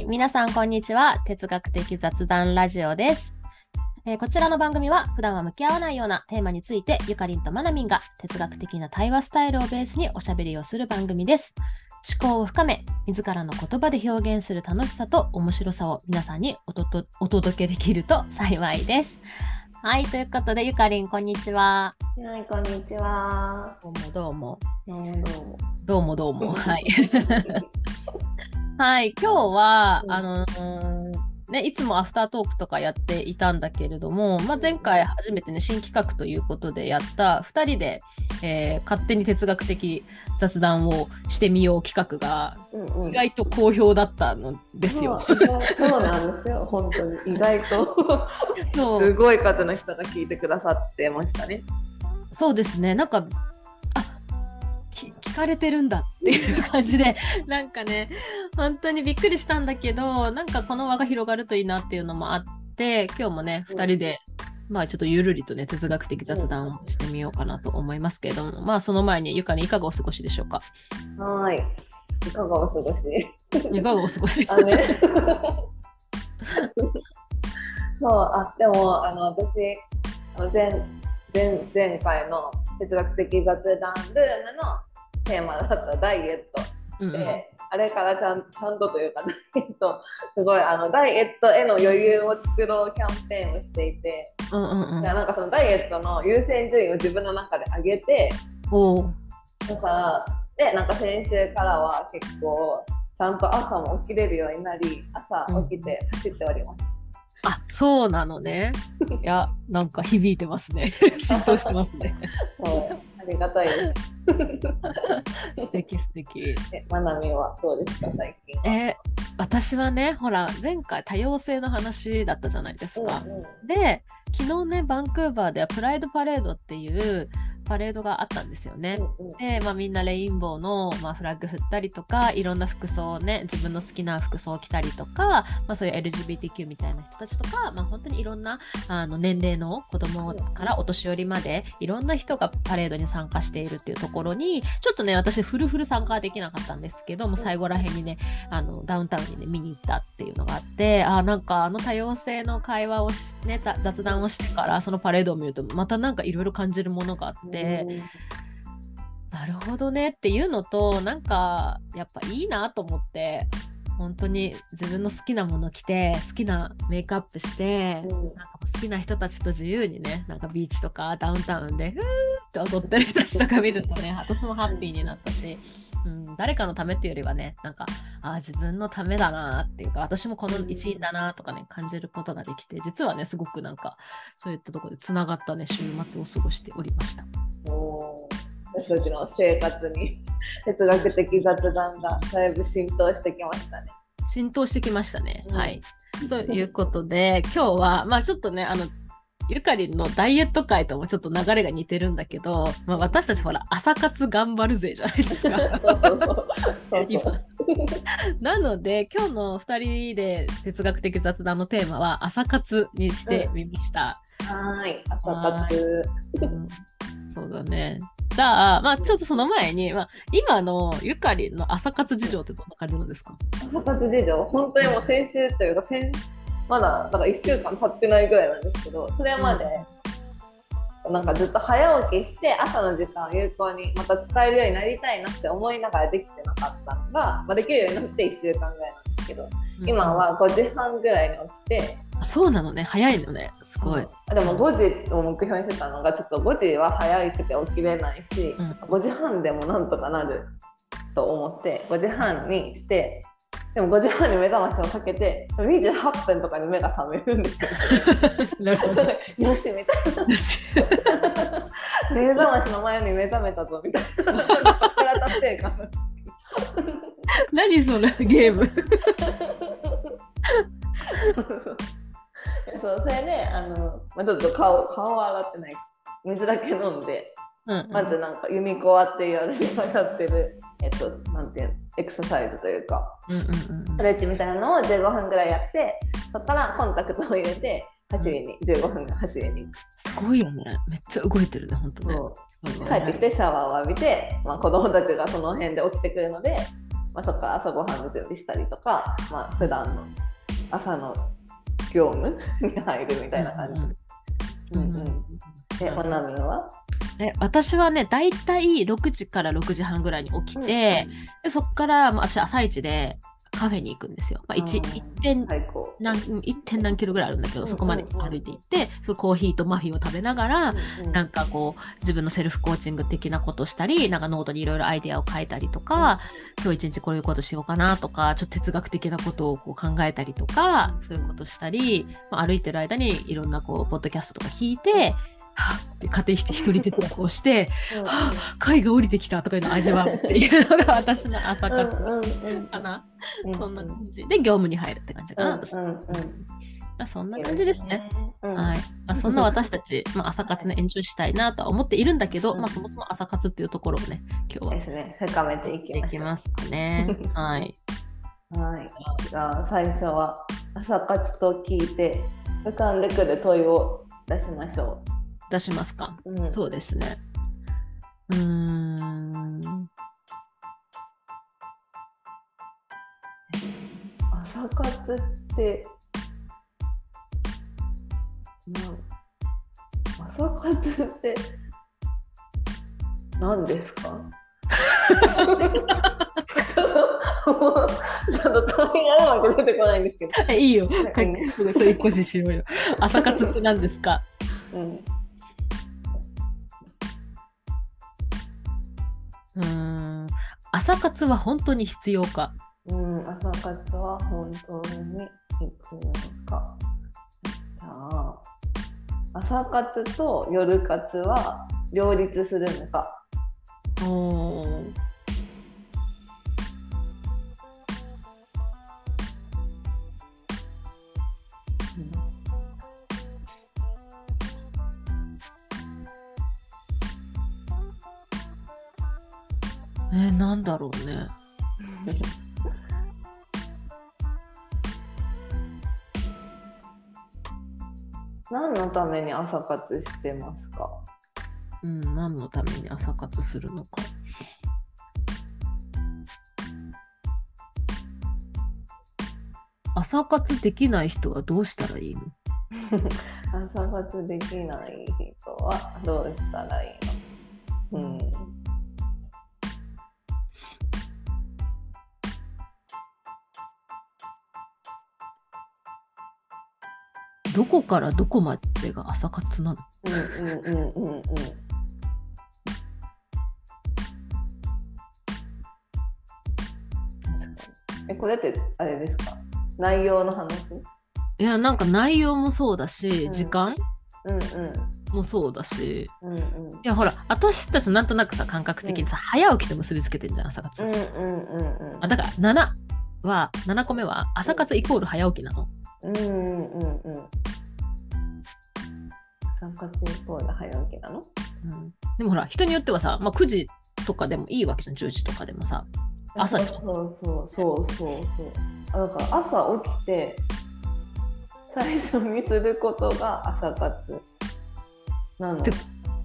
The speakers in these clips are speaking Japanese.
はい、皆さんこんにちは。哲学的雑談ラジオです。えーこちらの番組は普段は向き合わないようなテーマについてゆかりんとまなみんが哲学的な対話スタイルをベースにおしゃべりをする番組です。思考を深め、自らの言葉で表現する楽しさと面白さを皆さんにおととお届けできると幸いです。はい、ということでゆかりんこんにちは。はい、こんにちは。どうもどうも。どうもどうも。どうもどうも。はい。はい、今日は、うんあのーね、いつもアフタートークとかやっていたんだけれども、まあ、前回初めてね、新企画ということでやった2人で、えー勝手に哲学的雑談をしてみよう企画がうんうん意外と好評だったのですよ。そうそうなんですよ、本当に。意外と すごい数の人が聞いてくださってましたね。そうですね、なんか、聞かれてるんだっていう感じで、なんかね、本当にびっくりしたんだけど、なんかこの輪が広がるといいなっていうのもあって、今日もね、うん。2人で、まあちょっとゆるりとね、哲学的雑談をしてみようかなと思いますけれども、まあその前に、ゆかりいかがお過ごしでしょうか？はい。いかがお過ごし？いかがお過ごし？あね。そう、あ、でも、あの、私、あの前、前、前回の哲学的雑談ルームのテーマだったダイエット。うんうんで、あれからちゃんちゃんとというかダイエット すごいあのダイエットへの余裕を作ろうキャンペーンをしていて、うんうんうんなんかそのダイエットの優先順位を自分の中で上げてだからでなんか先週からは結構ちゃんと朝も起きれるようになり朝起きて走っております。あそうなのね。いや、なんか響いてますね。浸透してますね。そうありがたいです。素敵素敵。えまなみはどうですか最近は。えー私はねほら前回多様性の話だったじゃないですか。うんうんで昨日ねバンクーバーではプライドパレードっていうパレードがあったんですよね。で、まあ、みんなレインボーの、まあ、フラッグ振ったりとかいろんな服装をね自分の好きな服装を着たりとか、まあ、そういう LGBTQ みたいな人たちとか、まあ、本当にいろんなあの年齢の子供からお年寄りまでいろんな人がパレードに参加しているっていうところにちょっとね私フルフル参加はできなかったんですけども最後らへんにねあのダウンタウンにね見に行ったっていうのがあってあなんかあの多様性の会話をし、ね、た雑談をしてからそのパレードを見るとまたなんかいろいろ感じるものがあって。なるほどねっていうのとなんかやっぱいいなと思って本当に自分の好きなもの着て好きなメイクアップして、うん。なんか好きな人たちと自由にねなんかビーチとかダウンタウンでふーって踊ってる人たちとか見るとね私もハッピーになったし、うん、誰かのためっていうよりはねなんかあー自分のためだなっていうか私もこの一員だなとかね感じることができて実はねすごくなんかそういったところでつながったね週末を過ごしておりました。私たちの生活に 哲学的雑談がだいぶ浸透してきましたね。浸透してきましたね。うんはい。ということで、今日は、まあちょっとね、あの、ゆかりんのダイエット会ともちょっと流れが似てるんだけど、まあ、私たちほら、朝活頑張るぜじゃないですか。なので、今日の2人で哲学的雑談のテーマは、朝活にしてみました。はーい、朝活。うんそうだね。じゃあ、まあちょっとその前に、まあ、今のゆかりんの朝活事情ってどんな感じなんですか？朝活事情、本当にもう先週というか、先まだだから1週間経ってないぐらいなんですけど、それまで、なんかずっと早起きして、朝の時間を有効にまた使えるようになりたいなって思いながらできてなかったのが、まあ、できるようになって1週間ぐらいなんですけど、今は5時半ぐらいに起きて、あそうなのね、早いのね、すごい。あでも5時を目標にしてたのがちょっと5時は早くて起きれないし、うん。5時半でもなんとかなると思って5時半にしてでも5時半に目覚ましをかけて28分とかに目が覚めるんですよ。なるほど。よしみたい。な 目覚ましの前に目覚めたぞみたいな桜達成感何そのゲーム？そうそれであの、まあ、ちょっと顔顔は洗ってない水だけ飲んでうんまずなんかユミコアっていう私がやってるえっとなんていうの？エクササイズというかうんうんうんストレッチみたいなのを15分ぐらいやってそこからコンタクトを入れて走りに15分走りに。すごいよね。めっちゃ動いてるね、本当ね。帰ってきてシャワーを浴びて、まあ、子供たちがその辺で起きてくるのでまあ、そこから朝ごはんの準備したりとか、まあ普段の朝の業務に入るみたいな感じ。うんうんえ、おなみは？え私はね大体6時から6時半ぐらいに起きて、でそこから、まあ、私朝一でカフェに行くんですよ。まあ、1, うん。点最高。何1点何キロぐらいあるんだけど、うんそこまで歩いて行って、そうコーヒーとマフィンを食べながら、うんなんかこう自分のセルフコーチング的なことしたりなんかノートにいろいろアイデアを書いたりとか、今日一日こういうことしようかなとかちょっと哲学的なことをこう考えたりとかそういうことしたり、まあ、歩いてる間にいろんなこうポッドキャストとか聞いてはぁって仮定して一人哲学をしてうんはぁ解が降りてきたとかいうのを味わうっていうのが私の朝うん活うんうんかな、うんそんな感じで業務に入るって感じかな、私うんうんあ、そんな感じですね。。うんはいまあ、そんな私たち、まあ、朝活のエンジョイしたいなとは思っているんだけど、うんまあ、そもそも朝活っていうところをね今日はですね。深めていきでますかね。はい。はい。じゃあ最初は朝活と聞いて浮かんでくる問いを出しましょ出しますか？う。うん、そうですね。うーん。朝活ってなん朝活って何ですか？ちょっと問いがうまく出てこないんですけど。え いいよ。うんそういう個人しようよ。朝活って何ですか？うんうーん。朝活は本当に必要か？うん、朝活は本当に必要か。じゃあ、朝活と夜活は両立するのか。おえー、なんだろうね。何のために朝活してますか？うん、何のために朝活するのか。朝活できない人はどうしたらいいの？朝活できない人はどうしたらいいの？うん。どこからどこまでが朝活なの？うんうんうんうん。うん。え、これってあれですか？内容の話？いや、なんか内容もそうだし、うん。時間？うんうん。もそうだし、うんうん。いや、ほら、私たちなんとなくさ、感覚的にさ、早起きと結びつけてんじゃん、朝活。うんうんうんうんあだから、7は、7個目は、朝活イコール早起きなの。うんうんうん。うん参加イコール早起きなの？うん、でもほら、人によってはさ、まあ、9時とかでもいいわけじゃん、10時とかでもさ。朝そうそうそうそうそう。あだから朝起きて最初にすることが朝活なの。て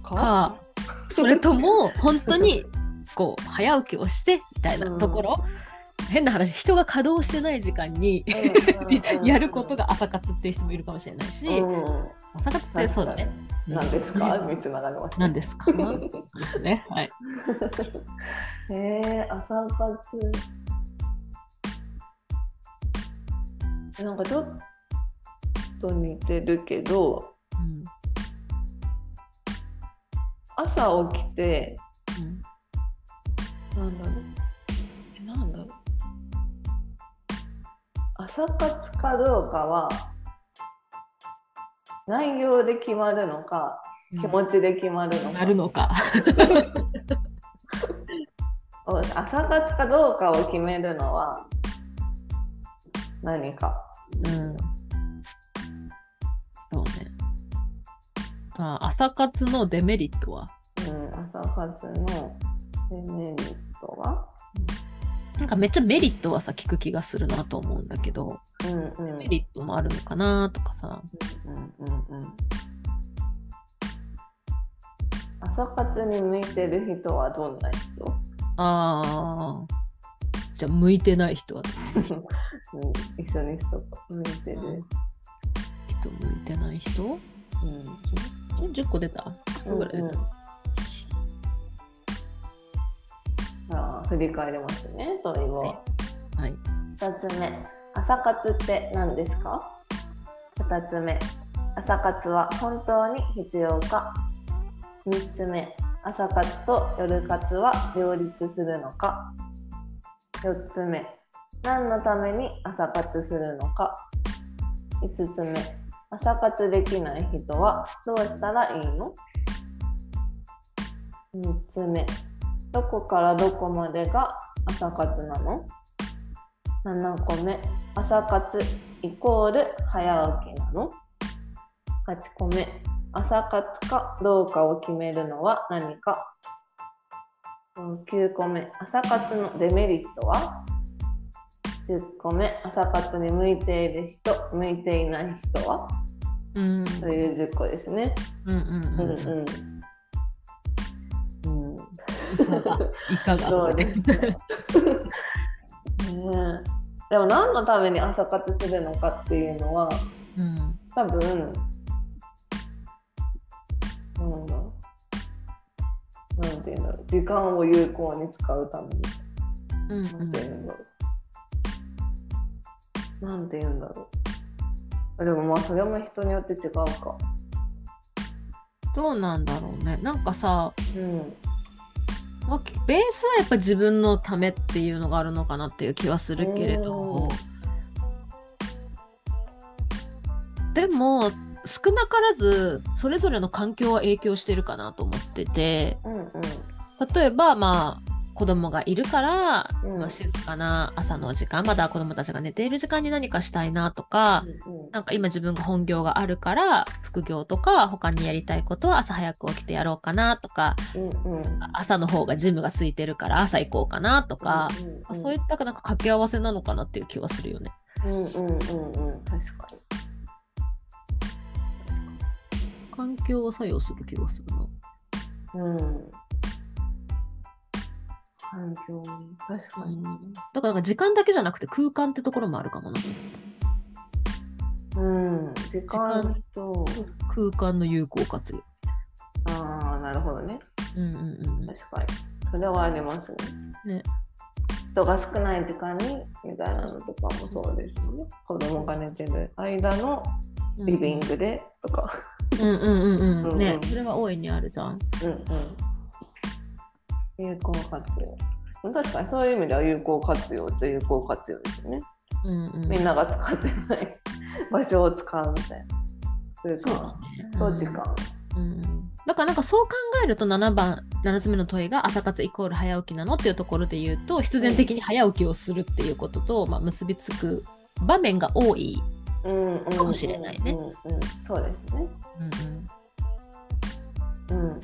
か？か、それとも、本当に、こう、早起きをして、みたいなところ、変な話、人が稼働してない時間に、やることが朝活っていう人もいるかもしれないし、うん。朝活ってそうだね。何ですか？うん。三つながりました何ですか？ですね。はい。へえ朝活。なんかちょっと似てるけどうん。朝起きてうん。なんだろう朝活かどうかは内容で決まるのか気持ちで決まるのか、なるのか。お朝活かどうかを決めるのは何かうん。そうね。あ朝活のデメリットは？うん、朝活のデメリットは？なんかめっちゃメリットはさ聞く気がするなと思うんだけどうんうん。メリットもあるのかなとかさ。うんうんうん。朝活に向いてる人はどんな人？あー。じゃあ向いてない人はう？ん、一緒にしとこう向いてる、人向いてない人？うん。え ?10 個出た？うんぐらあー振り返りますね問いを、はい。はい。2つ目朝活って何ですか？2つ目朝活は本当に必要か？3つ目朝活と夜活は両立するのか？4つ目何のために朝活するのか？5つ目朝活できない人はどうしたらいいの？6つ目どこからどこまでが朝活なの？7個目。朝活イコール早起きなの？8個目。朝活かどうかを決めるのは何か？9個目。朝活のデメリットは？10個目。朝活に向いている人向いていない人は？うん。という10個ですね。うんうんうんうん。うんうんいかがどうですかねえでも何のために朝活するのかっていうのはうん多分なん。だなんていうんだろう時間を有効に使うために。うん。なんていうんだろう。なんていうんだろう。でもまあそれも人によって違うか。どうなんだろうね。なんかさ、うんまあベースはやっぱ自分のためっていうのがあるのかなっていう気はするけれど。でも少なからずそれぞれの環境は影響してるかなと思ってて。うんうん。例えばまあ子供がいるから、うん。まあ静かな朝の時間まだ子供たちが寝ている時間に何かしたいなとか、うんなんか今自分が本業があるから副業とか他にやりたいことは朝早く起きてやろうかなとかうんうん。朝の方がジムが空いてるから朝行こうかなとか、うんうん。そういったなんか掛け合わせなのかなっていう気はするよね。うんうんうんうん。確かに。環境は作用する気がするな。うん環境確かに。だから時間だけじゃなくて空間ってところもあるかもな。うん。時間と。空間の有効活用。ああなるほどね。うんうんうん確かに。それはありますね。ね。人が少ない時間にみたいなのとかもそうですよね。子供が寝てる間のうん。リビングでとか。うんうんうんう うんん。ね。うんそれは大いにあるじゃん。うんうん有効活用確かにそういう意味では有効活用っちゃ有効活用ですよねうんうん。みんなが使ってない場所を使うみたいな空そうだ間ね。と時間うん。だからなんかそう考えると7番7つ目の問いが朝活イコール早起きなのっていうところで言うと必然的に早起きをするっていうことと、まあ、結びつく場面が多い。うんうんかもしれないねうんうん、そうですね。うんうんうん。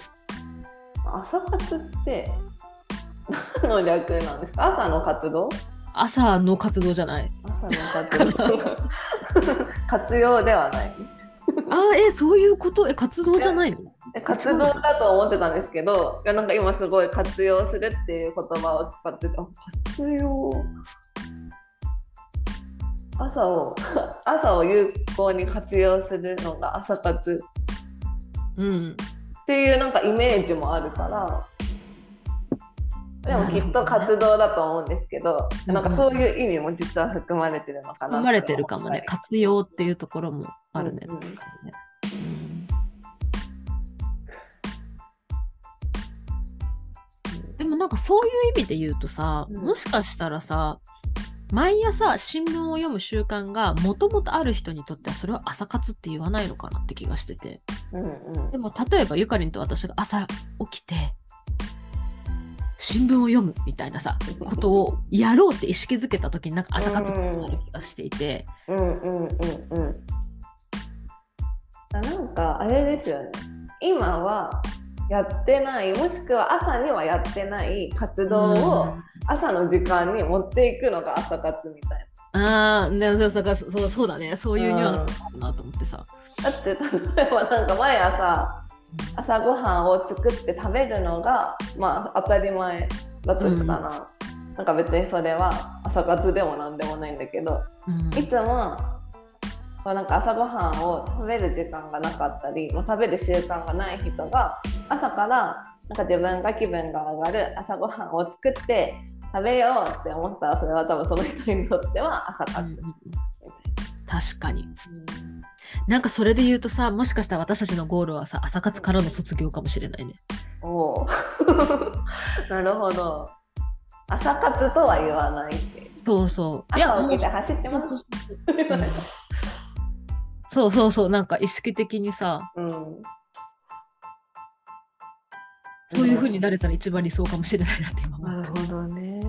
朝活って何の略なんですか？朝の活動？朝の活動じゃない。朝の活動。活用ではない。あーえそういうこと？え活動じゃないの？え活動だと思ってたんですけど、いやなんか今すごい活用するっていう言葉を使ってて、あ活用？朝を朝を有効に活用するのが朝活。うん。っていうなんかイメージもあるから。でもきっと活動だと思うんですけど、うんなんかそういう意味も実は含まれてるのかな含まれてるかもね。活用っていうところもあるね。うん。うん。でもなんかそういう意味で言うとさ、うん。もしかしたらさ毎朝新聞を読む習慣がもともとある人にとってはそれは朝活って言わないのかなって気がしてて。うんうん。でも例えばゆかりんと私が朝起きて新聞を読むみたいなさことをやろうって意識づけた時になんか朝活になる気がしていて、うんうんうんうん。あなんかあれですよね。今はやってないもしくは朝にはやってない活動を朝の時間に持っていくのが朝活みたいああ、ね、そうそうそうそうだね。そういうニュアンスかなと思ってさ。なだって例えばなんか毎朝朝ごはんを作って食べるのがまあ当たり前だとしたら、なんか別にそれは朝活でもなんでもないんだけどうんいつもなんか朝ごはんを食べる時間がなかったりもう食べる習慣がない人が朝からなんか自分が気分が上がる朝ごはんを作って食べようって思ったらそれは多分その人にとっては朝活うんうんうん確かに。なんかそれで言うとさ、もしかしたら私たちのゴールはさ、朝活からの卒業かもしれないね。な。おー なるほど。朝活とは言わないっていう。そうそう。朝起きて走ってます。そうそうそう、なんか意識的にさ、うん。そういうふうになれたら一番理想かもしれないなって今思なってるほどね。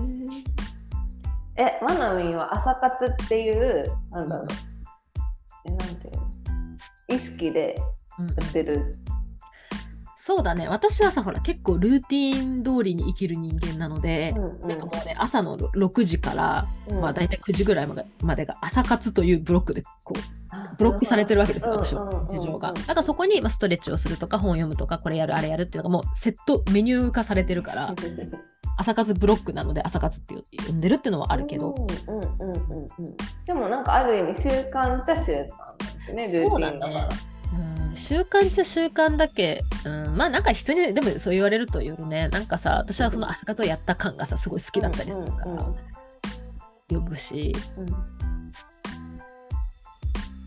え、マナミンは朝活っていう、なんだろう。え、なんていう意識でうんやってる。そうだね私はさほら結構ルーティン通りに生きる人間なので、うんなんかもうね朝の6時から、うんまあ、大体9時ぐらいまでまでが朝活というブロックでこうブロックされてるわけですよ、私は、事情が。だからそこに、まあ、ストレッチをするとか、本を読むとか、これやる、あれやるっていうのがもうセット、メニュー化されてるから、朝活ブロックなので、朝活って呼んでるっていうのはあるけど、うんうんうんうんうん。でもなんかある意味習慣っちゃ習慣なんですね。ルーティンだね。うん、習慣っちゃ習慣だけ、うん、まあなんか人にでもそう言われるとよるね。なんかさ私はその朝活をやった感がさすごい好きだったりするか呼ぶしうん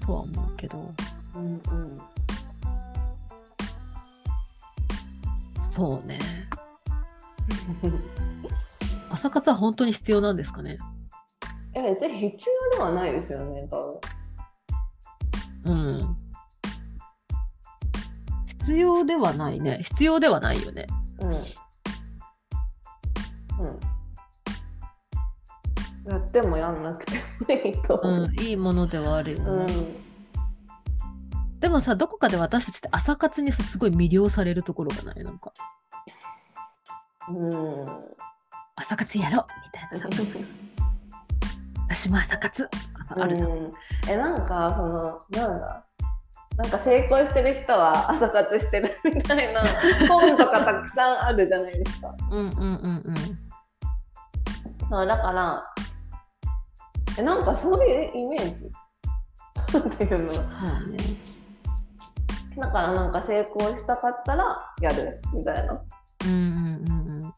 とは思うけど。うんうん。そうね。朝活は本当に必要なんですかね？え、別に必要ではないですよね、多分。うん必要ではないね必要ではないよねうん。うん。やってもやんなくてもいいとう思う。んいいものではあるよね、うん。でもさどこかで私たちって朝活にさすごい魅了されるところがない？なんかうん。朝活やろうみたいなさ 私も朝活あるじゃん、うん、えなんかそのなんだ？なんか成功してる人は朝活してるみたいな 本とかたくさんあるじゃないですか。うん、うんうんうんそうだからえなんかそういうイメージ？っていうの。そうね。だからなんか成功したかったらやるみたいな。うんうんうんうん。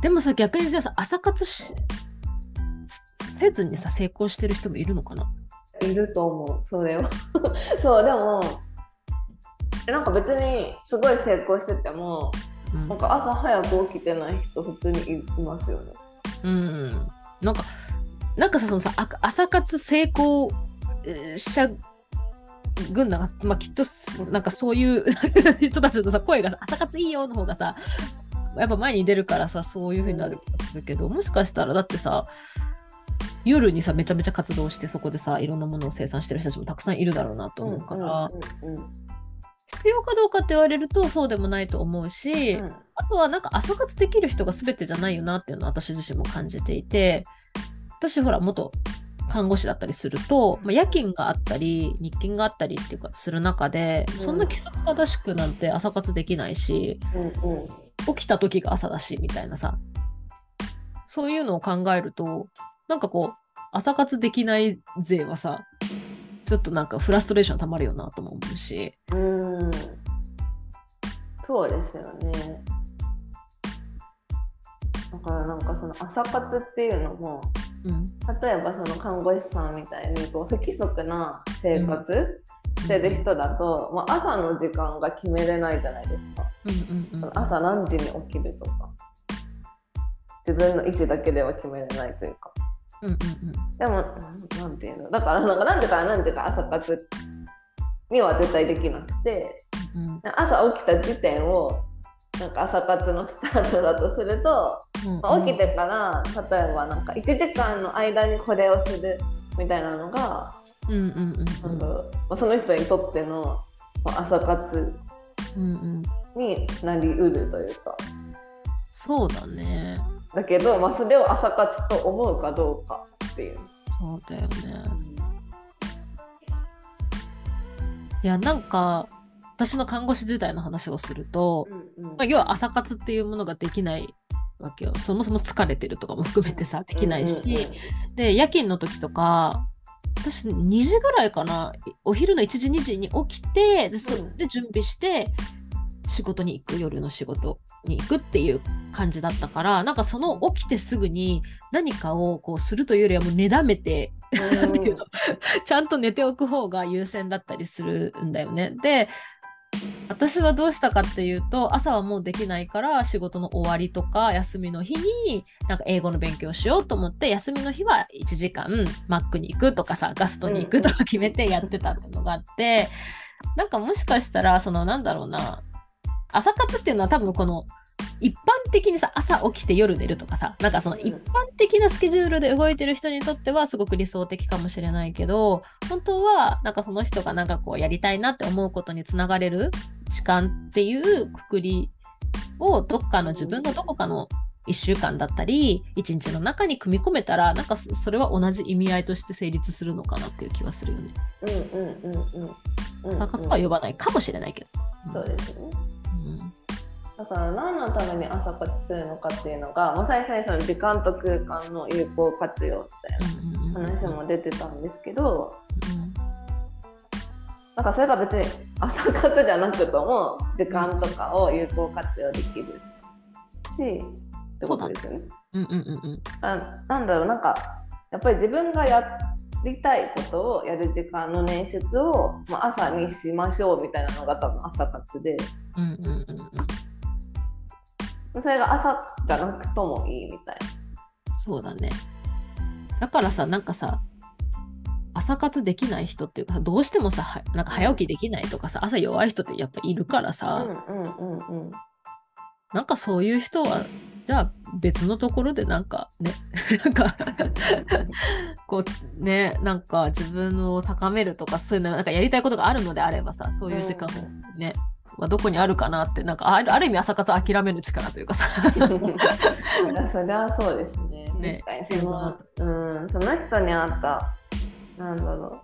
でもさ逆にじゃあさ朝活しせずにさ成功してる人もいるのかな？いると思うそれは。そうでもえなんか別にすごい成功しててもうんなんか朝早く起きてない人普通にいいますよね。うんうんなんかなんかさそのさあ朝活成功えー者軍団が、まあ、きっとすなんかそういう 人たちのさ声がさ朝活いいよの方がさやっぱ前に出るからさそういう風になる気がするけどもしかしたらだってさ夜にさめちゃめちゃ活動してそこでさいろんなものを生産してる人たちもたくさんいるだろうなと思うから、必要かどうかって言われるとそうでもないと思うし、うん。あとはなんか朝活できる人が全てじゃないよなっていうのは私自身も感じていて私ほら元看護師だったりすると、まあ、夜勤があったり日勤があったりっていうかする中で、うん。そんな規則正しくなんて朝活できないしうんうん。起きた時が朝だしみたいなさそういうのを考えるとなんかこう朝活できない勢はさちょっとなんかフラストレーションたまるよなとも思うし。うんそうですよね。だからなんかその朝活っていうのもうん例えばその看護師さんみたいにこう不規則な生活してる人だと、まあ、朝の時間が決めれないじゃないですか。うんうんうん朝何時に起きるとか自分の意思だけでは決めれないというか。うんうんでもなんなんていうの？だからなんか何時から何時か朝活には絶対できなくて。うんうん。朝起きた時点をなんか朝活のスタートだとすると、うんまあ起きてから例えばなんか1時間の間にこれをするみたいなのが、うんうんうんなんまあ、その人にとってのまあ朝活うんうん。になりうるというか。そうだねだけど、まあ、それを朝活と思うかどうかっていう。そうだよね。いやなんか私の看護師時代の話をすると、うんうん。まあ、要は朝活っていうものができないわけよ。そもそも疲れてるとかも含めてさできないし、うんうんうん。で夜勤の時とか私2時ぐらいかな。お昼の1時2時に起きてでそうんで準備して仕事に行く夜の仕事に行くっていう感じだったからなんかその起きてすぐに何かをこうするというよりはもう寝だめて ちゃんと寝ておく方が優先だったりするんだよね。で私はどうしたかっていうと朝はもうできないから仕事の終わりとか休みの日になんか英語の勉強しようと思って休みの日は1時間マックに行くとかさガストに行くとか決めてやってたっていうのがあって、なんかもしかしたらそのなんだろうな朝活っていうのは多分この一般的にさ朝起きて夜寝るとかさなんかそのうん一般的なスケジュールで動いてる人にとってはすごく理想的かもしれないけど本当はなんかその人がなんかこうやりたいなって思うことにつながれる時間っていうくくりをどっかの自分のどこかの1週間だったり1日の中に組み込めたらなんかそそれは同じ意味合いとして成立するのかなっていう気はするよね。うんうんうんうんうん朝活とは呼ばないかもしれないけど。そうですねうんだから何のために朝活するのかっていうのが、まあ、最初にその時間と空間の有効活用みたいな話も出てたんですけど、なんかそれが別に朝活じゃなくとも時間とかを有効活用できるしってことですよね。うんうんうんうん。あなんだろうなんかやっぱり自分がやりたいことをやる時間の捻出を、まあ、朝にしましょうみたいなのが多分朝活でうんうんうんうんそれが朝じゃなくともいいみたいそうだね。だからさ、なんかさ、朝活できない人っていうか、どうしてもさ、はなんか早起きできないとかさ、朝弱い人ってやっぱいるからな。さ、うんうんうんうんなんかそういう人は、じゃあ別のところでなんか ね、なんかこうね、なんか自分を高めるとか、そういうのなんかやりたいことがあるのであればさ、そういう時間をね、まあどこにあるかなって、なんかあるある意味朝活諦める力というかさ、それはそうですね。ね。その、うん、その人に合った、なんだろ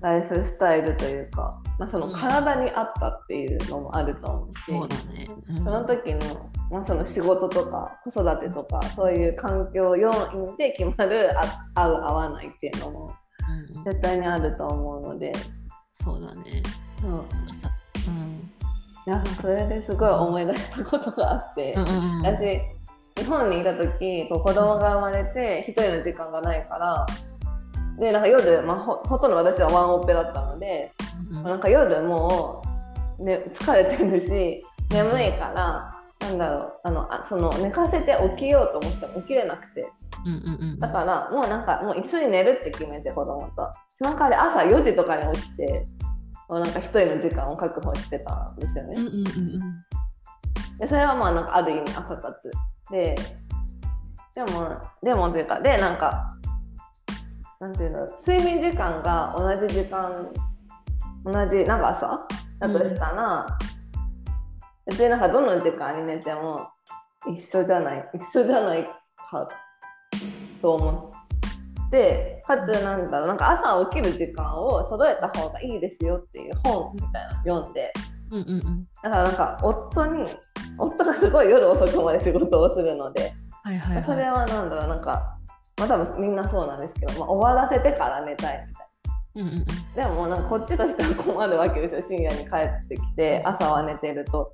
う、ライフスタイルというか、まあ、その体に合ったっていうのもあると思うし、そうだね。うんその時の,、まあその仕事とか子育てとかそういう環境要因で決まるあ合う合わないっていうのもうんうん絶対にあると思うので、そうだね。うん、なんかさうんいやそれですごい思い出したことがあって。うんうんうん私日本にいた時こう子供が生まれて一人の時間がないからでなんか夜、まあ、ほほとんど私はワンオペだったので、うん。なんか夜もう、ね、疲れてるし眠いからなんだろうあのあその寝かせて起きようと思っても起きれなくて。うんうんうんだからもうなんかもう一緒に寝るって決めて子供と。その代わり朝4時とかに起きてもうなんか一人の時間を確保してたんですよね。うんうんうん。でそれはまあなんかある意味朝活。ででもでもというかでなんかなんていうの睡眠時間が同じ時間同じ長さだとしたら、別になんかどの時間に寝ても一緒じゃない一緒じゃないかと思ってかつなんだろうなんか朝起きる時間を揃えた方がいいですよっていう本みたいなの読んで。うんうんうんだからなんか夫に夫がすごい夜遅くまで仕事をするので、はいはいはいそれはなんだろうなんかまあ多分みんなそうなんですけど、まあ、終わらせてから寝たいみたいうんうんうん。なでもなんかこっちとしては困るわけですよ深夜に帰ってきて朝は寝てると。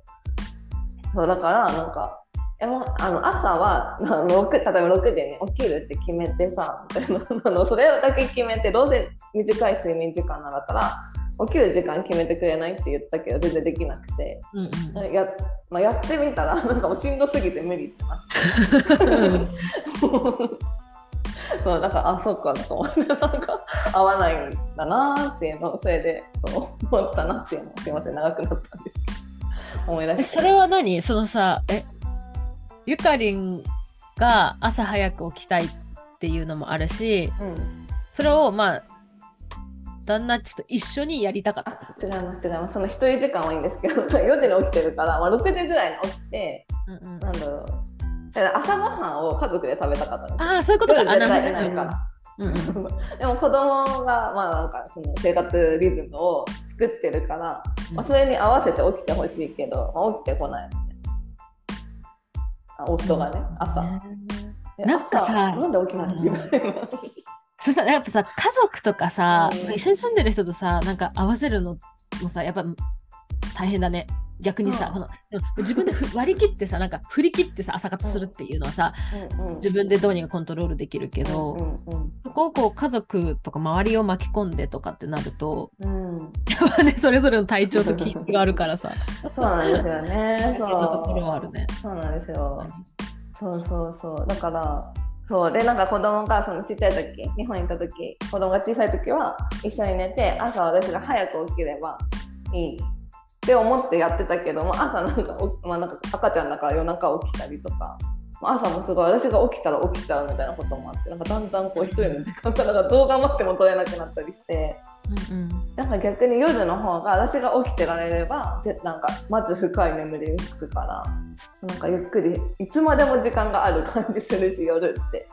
そうだからなんかえもうあの朝はあの6例えば6時に起きるって決めてさみたいなあのそれだけ決めてどうせ短い睡眠時間なんだったら起きる時間決めてくれないって言ったけど全然できなくて。うんうん。や,、まあ、やってみたらなんかもうしんどすぎて無理ってなって そうだからあそっかと思って なんか合わないんだなーっていうのをそれでそう思ったなっていうのをすいません長くなったんですけど 思い出しそれは何？そのさえゆかりんが朝早く起きたいっていうのもあるしうん。それをまあ旦那っちと一緒にやりたかった。あ違います違います。その一人時間はいいんですけど4時に起きてるから、まあ、6時ぐらいに起きてうんうん。なんだろう朝ごはんを家族で食べたかったんですああそういうことか。ないから。うんうん。でも子供がまあなんかその生活リズムを作ってるから、まあ、それに合わせて起きてほしいけど、まあ、起きてこない。夫がね朝。えなんかさ朝なんで起きないみたいな。やっぱさ家族とかさ、うん。一緒に住んでる人とさなんか合わせるのもさやっぱ大変だね逆にさ、うんこの自分でふ 割り切ってさなんか振り切ってさ朝活するっていうのはさ、うんうん自分でどうにかコントロールできるけど、うんうんそこをこう家族とか周りを巻き込んでとかってなるとうんうん、やっぱねそれぞれの体調と気質があるからさそうなんですよね。そ大変なところはあうるね。そうなんですよ。そうそうそう。だから、そうで、なんか子供がそのちっちゃい時、日本にいた時、子供が小さい時は一緒に寝て、朝私が早く起きればいいって思ってやってたけども、朝なんかお、まあ、なんか赤ちゃんだから夜中起きたりとか。まあ朝もすごい私が起きたら起きちゃうみたいなこともあってなんかだんだんこう一人の時間かどう頑張っても取れなくなったりしてうんうん。なんか逆に夜の方が私が起きてられればぜなんかまず深い眠りにつくからなんかゆっくりいつまでも時間がある感じするし夜って。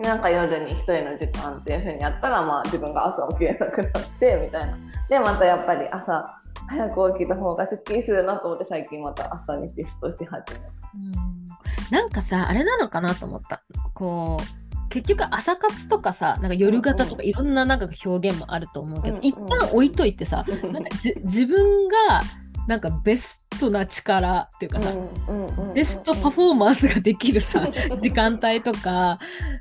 なんか夜に一人の時間っていう風にやったらまあ自分が朝起きれなくなってみたいな。でまたやっぱり朝早く起きた方がすっきりするなと思って最近また朝にシフトし始めた。うん。なんかさあれなのかなと思った。こう結局朝活とかさなんか夜型とかいろんななんか表現もあると思うけど、うんうん。一旦置いといてさ なんかじ自分がなんかベストな力っていうかさ、ベストパフフォーマンスができるさ 時間帯とか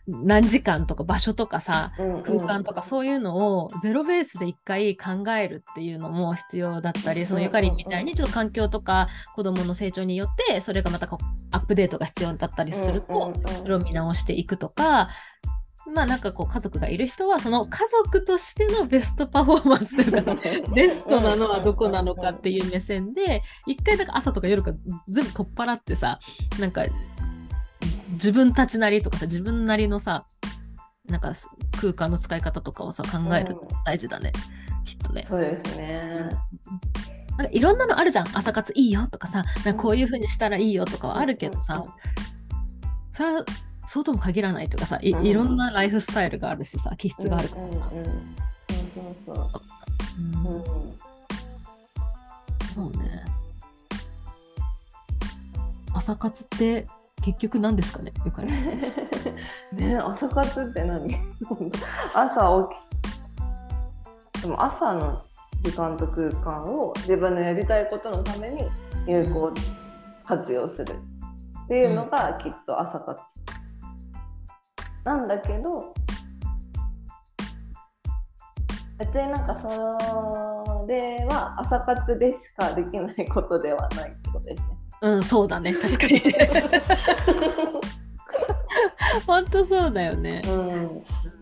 何時間とか場所とかさ空間とかそういうのをゼロベースで一回考えるっていうのも必要だったりそのゆかりんみたいにちょっと環境とか子どもの成長によってそれがまたアップデートが必要だったりするとそれを見直していくとか。まあなんかこう家族がいる人はその家族としてのベストパフォーマンスというかさ ベストなのはどこなのかっていう目線で一回なんか朝とか夜か全部取っ払ってさなんか自分たちなりとかさ自分なりのさなんか空間の使い方とかをさ考えるの大事だね、きっとね。そうですね。なんかいろんなのあるじゃん。朝活いいよとかさなんかこういう風にしたらいいよとかはあるけどさ。それはそうとも限らないとかさいうんいろんなライフスタイルがあるしさ気質があるからさ。そうね。朝活って結局何ですかねよかり。ね朝活って何？朝起きでも朝の時間と空間を自分のやりたいことのために有効活用するっていうのがきっと朝活、なんだけど別になんかそれは朝活でしかできないことではないってことですね。うん、そうだね、確かに。本当そうだよね。うんう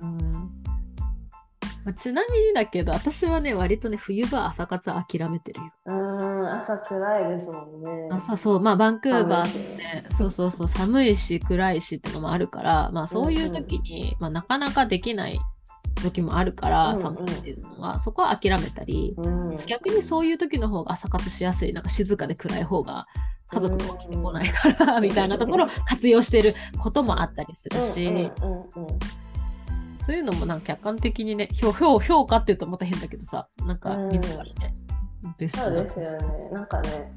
んまあちなみにだけど、私はね、割とね、冬場朝活諦めてるよ。うん朝暗いですもんね。朝そう、まあ、バンクーバーってね、そうそうそう、寒いし、暗いしってのもあるから、まあ、そういう時に、まあ、なかなかできない時もあるから、うんうん。寒いっていうのは、そこは諦めたり、うん。逆にそういう時の方が朝活しやすい、なんか静かで暗い方が家族も起きてこないから、みたいなところを活用してることもあったりするし、うんうんうんそういうのもなんか客観的にね、評評評価っていうとまた変だけどさ、なんかうん見ながらね、ベスそトなうですよね。なんかね、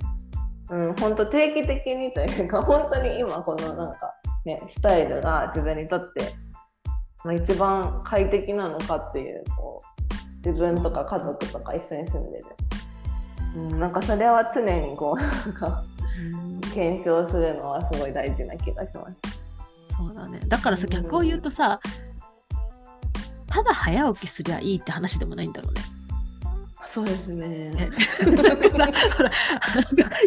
うん、本当定期的にというか、本当に今このなんかね、スタイルが自分にとって、まあ、一番快適なのかっていう、こう、自分とか家族とか一緒に住んでる。うん、なんかそれは常にこう、なんかうん検証するのはすごい大事な気がします。そうだね。だからさ、うん逆を言うとさ、ただ早起きすりゃいいって話でもないんだろうね。そうですね。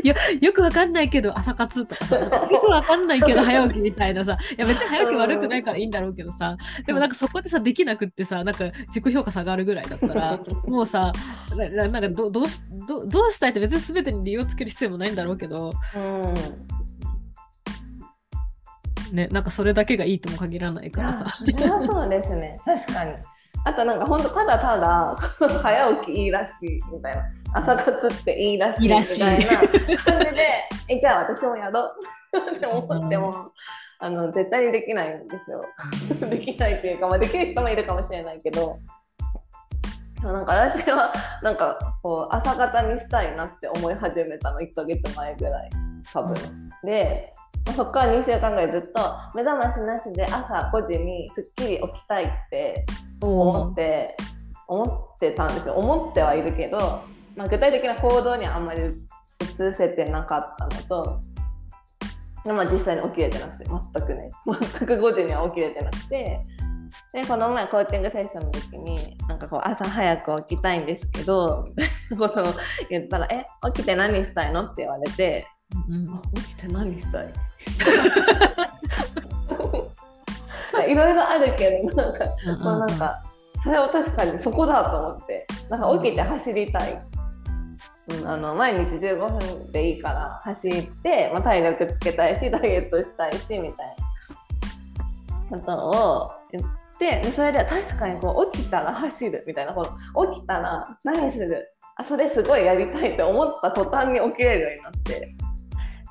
よよくわかんないけど朝活とかさよくわかんないけど早起きみたいなさいや別に早起き悪くないからいいんだろうけどさでもなんかそこでさできなくってさなんか自己評価下がるぐらいだったら もうさなななんかどどうしどどうしたいって別に全てに理由をつける必要もないんだろうけど、うん。ね、なんかそれだけがいいとも限らないからさ。そうですね。確かに。あとなんか本当ただただ早起きいいらしいみたいな朝活っていいらしいみいいらしいたいな感じでえじゃあ私もやろうって思っても、あの絶対にできないんですよ。できないっていうか、まあ、できる人もいるかもしれないけどそうなんか私はなんかこう朝方にしたいなって思い始めたの1ヶ月前ぐらい多分。でそこから2週間ぐらいずっと目覚ましなしで朝5時にすっきり起きたいって思って思ってたんですよ。思ってはいるけど、まあ、具体的な行動にはあんまり移せてなかったのとで、まあ、実際に起きれてなくて全くね。全く5時には起きれてなくてでこの前コーチングセッションの時になんかこう朝早く起きたいんですけどみたいなことを言ったら「え起きて何したいの?」って言われてうん。あ起きて何したい？いろいろあるけどなんか、うんまあなんかそれは確かにそこだと思って。なんか起きて走りたい、うん、あの毎日15分でいいから走って、まあ、体力つけたいしダイエットしたいしみたいな。ことを言ってでそれで確かにこう起きたら走るみたいな。こと起きたら何する？あそれすごいやりたいって思った途端に起きれるようになって。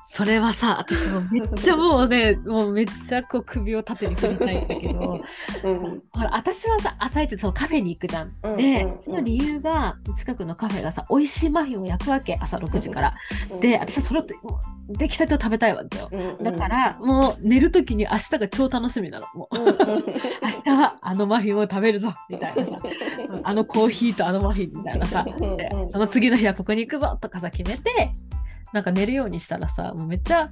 それはさ私もめっちゃもうね もうめっちゃこう首を縦に振りたいんだけどうんほら私はさ朝一そのカフェに行くじゃん。うんで、うんうんその理由が近くのカフェがさ美味しいマフィンを焼くわけ朝6時から。で私はそれをもう出来たてを食べたいわけよ。だか、らもう寝る時に明日が超楽しみなの。もう 明日はあのマフィンを食べるぞみたいなさ。あのコーヒーとあのマフィンみたいなさ。その次の日はここに行くぞとかさ決めてなんか寝るようにしたらさもうめっちゃ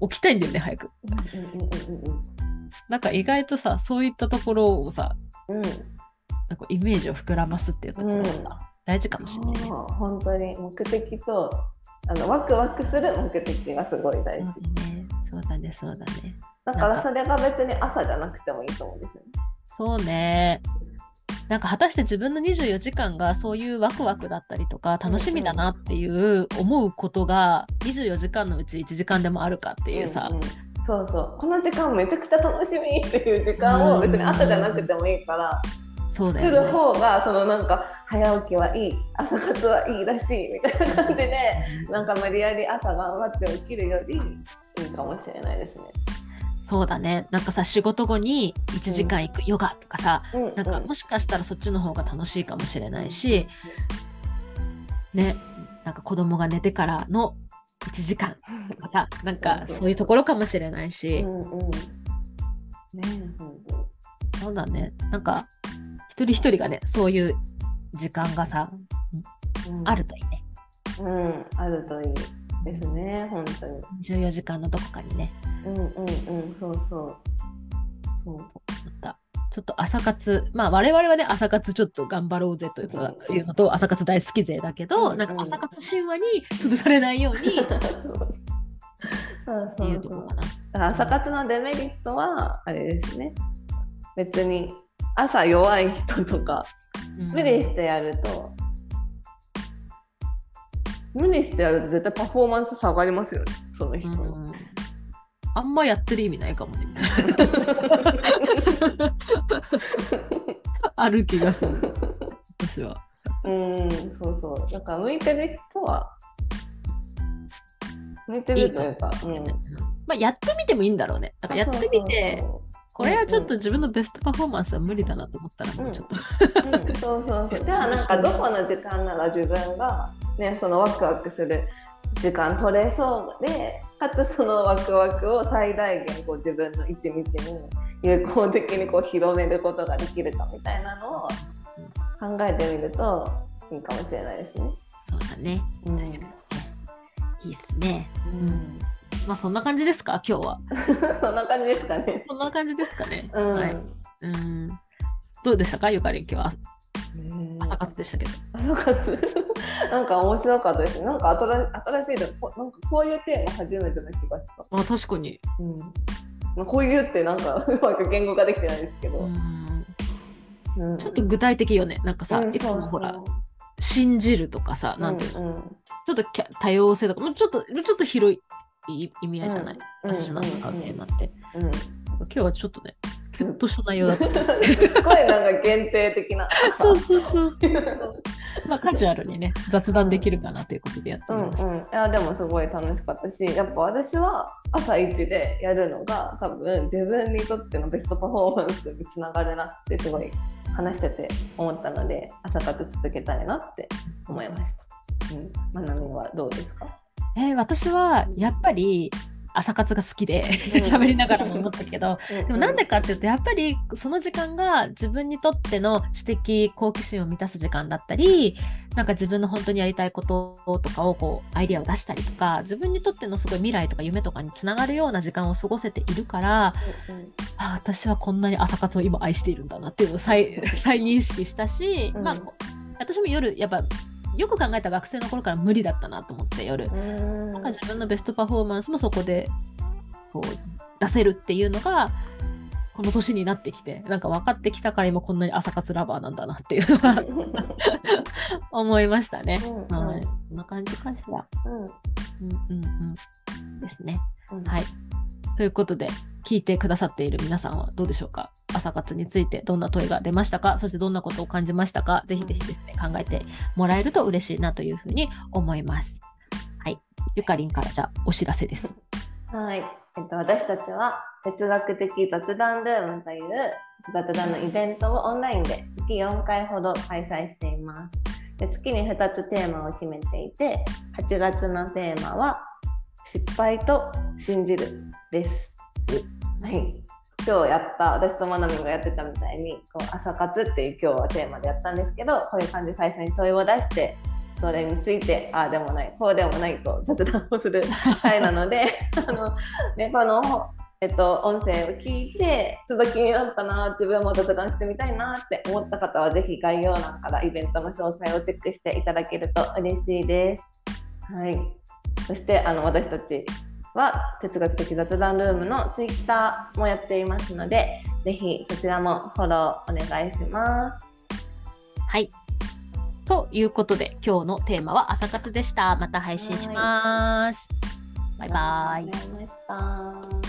起きたいんだよね早く。うんうんうんなんか意外とさそういったところをさうんうんなんかイメージを膨らますっていうところがさ、うん大事かもしれないね。本当に目的とあのワクワクする目的がすごい大事、そうだね、そうだね。だからそれが別に朝じゃなくてもいいと思うんですよね。そうね。なんか果たして自分の24時間がそういうワクワクだったりとか楽しみだなっていう思うことが24時間のうち1時間でもあるかっていうさ、んん。そうそう。この時間めちゃくちゃ楽しみっていう時間を別に朝じゃなくてもいいから、そうだ来るよね。方がそのなんか早起きはいい朝活はいいらしいみたいな感じでなんか無理やり朝頑張って起きるよりいいかもしれないですね。そうだね。なんかさ、仕事後に1時間行くヨガとかさ、うんなんかもしかしたらそっちの方が楽しいかもしれないし、ね、なんか子供が寝てからの1時間。とかさ、なんかそういうところかもしれないし、うんうん。ねそうだね。なんか、一人一人がね、そういう時間がさ、うん。あるといいね。うん、あるといいですね、本当に。14時間のどこかにね、うんうんうん、そうそう。そう。思った。ちょっと朝活、まあ我々はね、朝活ちょっと頑張ろうぜというのと、朝活大好き勢だけど、うんうん。なんか朝活神話に潰されないようにう朝活のデメリットはあれですね。別に朝弱い人とかうん。無理してやると、無理してやると絶対パフォーマンス下がりますよねその人の、うんあんまやってる意味ないかもね。ある気がする。私は。うんそうそうだから向いてる人は向いてるというかうんまあやってみてもいいんだろうね。だからやってみて、そうこれはちょっと自分のベストパフォーマンスは無理だなと思ったら、もうちょっと。そううんそうそうそうじゃあなんかどこの時間なら自分がねそのワクワクする時間取れそうでかつそのワクワクを最大限こう自分の一日に有効的にこう広めることができるかみたいなのを考えてみるといいかもしれないですね。そうだね。うん確かにね。いいっすね。うんまあそんな感じですか、今日は。そんな感じですかね。そんな感じですかね。うんはい。うん。どうでしたか、ゆかりん、今日はね朝活でしたけど。朝活 なんか面白かったです。なんか新新しいのこなんかこういうテーマ初めての気がした。あ、確かに。うんまあ、こういうってなんか うまく言語化できてないですけど、うん。うんちょっと具体的よね。なんかさ、うんいつもそうそうほら、信じるとかさ、なんていうの、うんうんちょっと多様性とか、もうちょっと、ちょっと広い意意味合いじゃない、うん私の扱うテーマって。うん今日はちょっとね、キュッとした内容だった。すっごいなんか限定的な。そうそうそう。まあカジュアルにね、雑談できるかなということでやってうんみました。うん、いやでもすごい楽しかったしやっぱ私は朝一でやるのが多分自分にとってのベストパフォーマンスにつながるなってすごい話してて思ったので朝活続けたいなって思いました。うん、まなみはどうですか？えー私はやっぱり朝活が好きで喋りながらも思ったけど、ででもなんでかっていうとやっぱりその時間が自分にとっての知的好奇心を満たす時間だったりなんか自分の本当にやりたいこととかをこうアイディアを出したりとか自分にとってのすごい未来とか夢とかにつながるような時間を過ごせているからあ私はこんなに朝活を今愛しているんだなっていうのを再再認識したし、うん。まあ私も夜やっぱよく考えたら学生の頃から無理だったなと思って夜。うんなんか自分のベストパフォーマンスもそこでこう出せるっていうのがこの年になってきてなんか分かってきたから今こんなに朝活ラバーなんだなっていうのは思いましたね。うんはい、こんな感じかしら。うんうんうんうん。ですね。うんはい。ということで聞いてくださっている皆さんはどうでしょうか？朝活についてどんな問いが出ましたか？そしてどんなことを感じましたか？ぜひぜひですね考えてもらえると嬉しいなというふうに思います。はい。ゆかりんからじゃあお知らせです。はい、えっと、私たちは哲学的雑談ルームという雑談のイベントをオンラインで月4回ほど開催しています。で月に2つテーマを決めていて8月のテーマは失敗と信じるです。はい今日やった私とまなみがやってたみたいにこう朝活っていう今日はテーマでやったんですけどこういう感じで最初に問いを出してそれについてああでもないこうでもないと雑談をする回なので あの、ね、この、えっと、音声を聞いてちょっと気になったな自分も雑談してみたいなって思った方はぜひ概要欄からイベントの詳細をチェックしていただけると嬉しいです。はい、そしてあの私たちは哲学的雑談ルームのツイッターもやっていますのでぜひそちらもフォローお願いします。はい。ということで今日のテーマは朝活でした。また配信します。バイバイありがとうございました